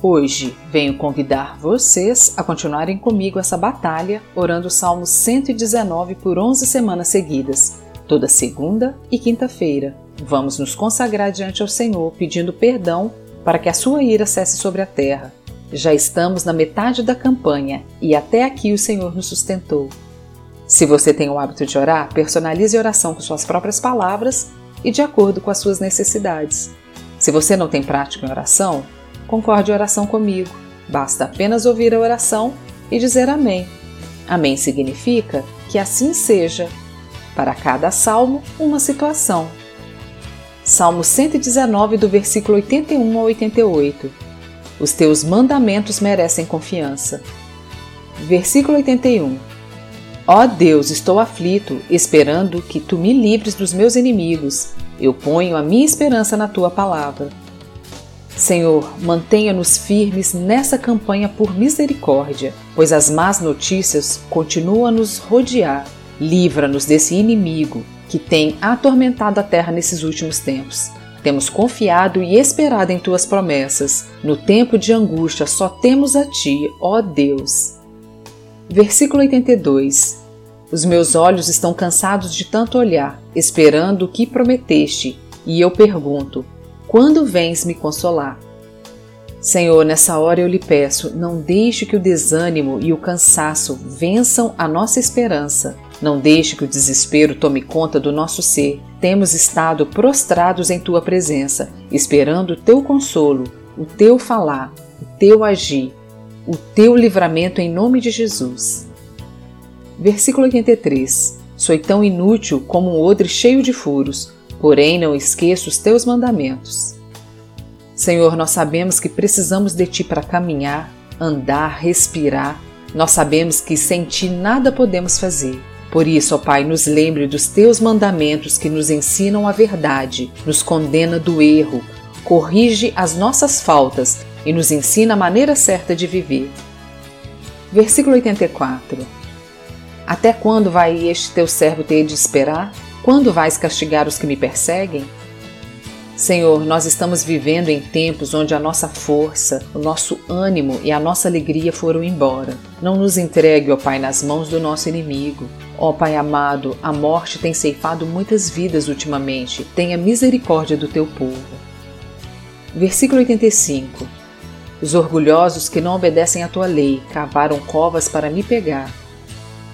Hoje venho convidar vocês a continuarem comigo essa batalha, orando o Salmo 119 por 11 semanas seguidas, toda segunda e quinta-feira. Vamos nos consagrar diante ao Senhor, pedindo perdão para que a sua ira cesse sobre a terra. Já estamos na metade da campanha e até aqui o Senhor nos sustentou. Se você tem o hábito de orar, personalize a oração com suas próprias palavras e de acordo com as suas necessidades. Se você não tem prática em oração, concorde a oração comigo. Basta apenas ouvir a oração e dizer Amém. Amém significa que assim seja. Para cada salmo, uma situação. Salmo 119, do versículo 81 ao 88. Os teus mandamentos merecem confiança. Versículo 81. Ó Deus, estou aflito, esperando que tu me livres dos meus inimigos. Eu ponho a minha esperança na tua palavra. Senhor, mantenha-nos firmes nessa campanha por misericórdia, pois as más notícias continuam a nos rodear. Livra-nos desse inimigo que tem atormentado a terra nesses últimos tempos. Temos confiado e esperado em tuas promessas. No tempo de angústia só temos a ti, ó Deus. Versículo 82 Os meus olhos estão cansados de tanto olhar, esperando o que prometeste, e eu pergunto: quando vens me consolar? Senhor, nessa hora eu lhe peço, não deixe que o desânimo e o cansaço vençam a nossa esperança. Não deixe que o desespero tome conta do nosso ser. Temos estado prostrados em tua presença, esperando o teu consolo, o teu falar, o teu agir, o teu livramento em nome de Jesus. Versículo 83. Sou tão inútil como um odre cheio de furos porém não esqueço os teus mandamentos. Senhor, nós sabemos que precisamos de ti para caminhar, andar, respirar. Nós sabemos que sem ti nada podemos fazer. Por isso, ó Pai, nos lembre dos teus mandamentos que nos ensinam a verdade, nos condena do erro, corrige as nossas faltas e nos ensina a maneira certa de viver. Versículo 84 Até quando vai este teu servo ter de esperar? Quando vais castigar os que me perseguem? Senhor, nós estamos vivendo em tempos onde a nossa força, o nosso ânimo e a nossa alegria foram embora. Não nos entregue, ó Pai, nas mãos do nosso inimigo. Ó Pai amado, a morte tem ceifado muitas vidas ultimamente. Tenha misericórdia do teu povo. Versículo 85. Os orgulhosos que não obedecem à tua lei cavaram covas para me pegar.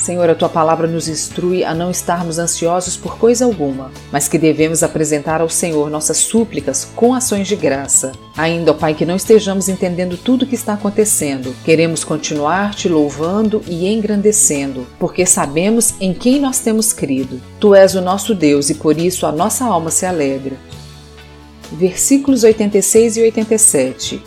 Senhor, a tua palavra nos instrui a não estarmos ansiosos por coisa alguma, mas que devemos apresentar ao Senhor nossas súplicas com ações de graça. Ainda, ó Pai, que não estejamos entendendo tudo o que está acontecendo, queremos continuar te louvando e engrandecendo, porque sabemos em quem nós temos crido. Tu és o nosso Deus e por isso a nossa alma se alegra. Versículos 86 e 87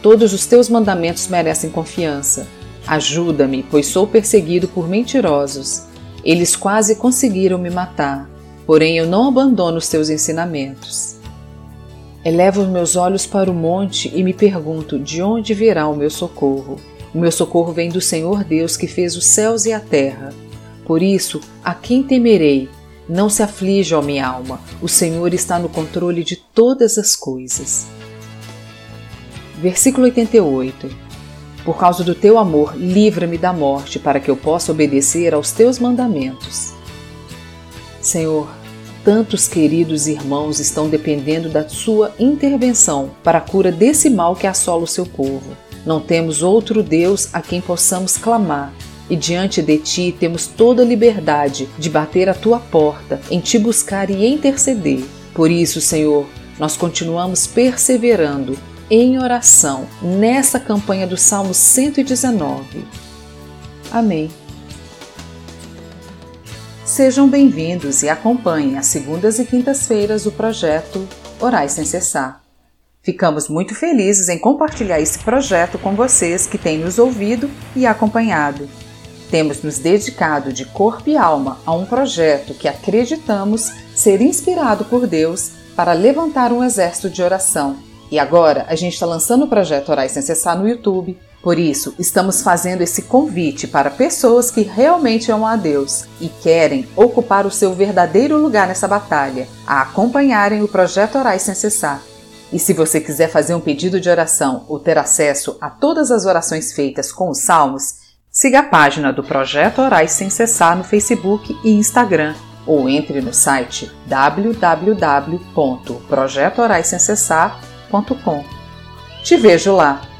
Todos os teus mandamentos merecem confiança Ajuda-me, pois sou perseguido por mentirosos. Eles quase conseguiram me matar, porém eu não abandono os teus ensinamentos. Elevo os meus olhos para o monte e me pergunto de onde virá o meu socorro. O meu socorro vem do Senhor Deus que fez os céus e a terra. Por isso, a quem temerei? Não se aflija, ó minha alma, o Senhor está no controle de todas as coisas. Versículo 88 por causa do teu amor, livra-me da morte, para que eu possa obedecer aos teus mandamentos. Senhor, tantos queridos irmãos estão dependendo da sua intervenção para a cura desse mal que assola o seu povo. Não temos outro Deus a quem possamos clamar, e diante de ti temos toda a liberdade de bater a tua porta, em te buscar e interceder. Por isso, Senhor, nós continuamos perseverando em oração nessa campanha do Salmo 119. Amém. Sejam bem-vindos e acompanhem às segundas e quintas-feiras o projeto Orais Sem Cessar. Ficamos muito felizes em compartilhar esse projeto com vocês que têm nos ouvido e acompanhado. temos nos dedicado de corpo e alma a um projeto que acreditamos ser inspirado por Deus para levantar um exército de oração. E agora a gente está lançando o projeto Orais Sem Cessar no YouTube. Por isso, estamos fazendo esse convite para pessoas que realmente amam a Deus e querem ocupar o seu verdadeiro lugar nessa batalha, a acompanharem o projeto Orais Sem Cessar. E se você quiser fazer um pedido de oração ou ter acesso a todas as orações feitas com os salmos, siga a página do Projeto Orais Sem Cessar no Facebook e Instagram ou entre no site www.projetoraissemcessar.com. Te vejo lá!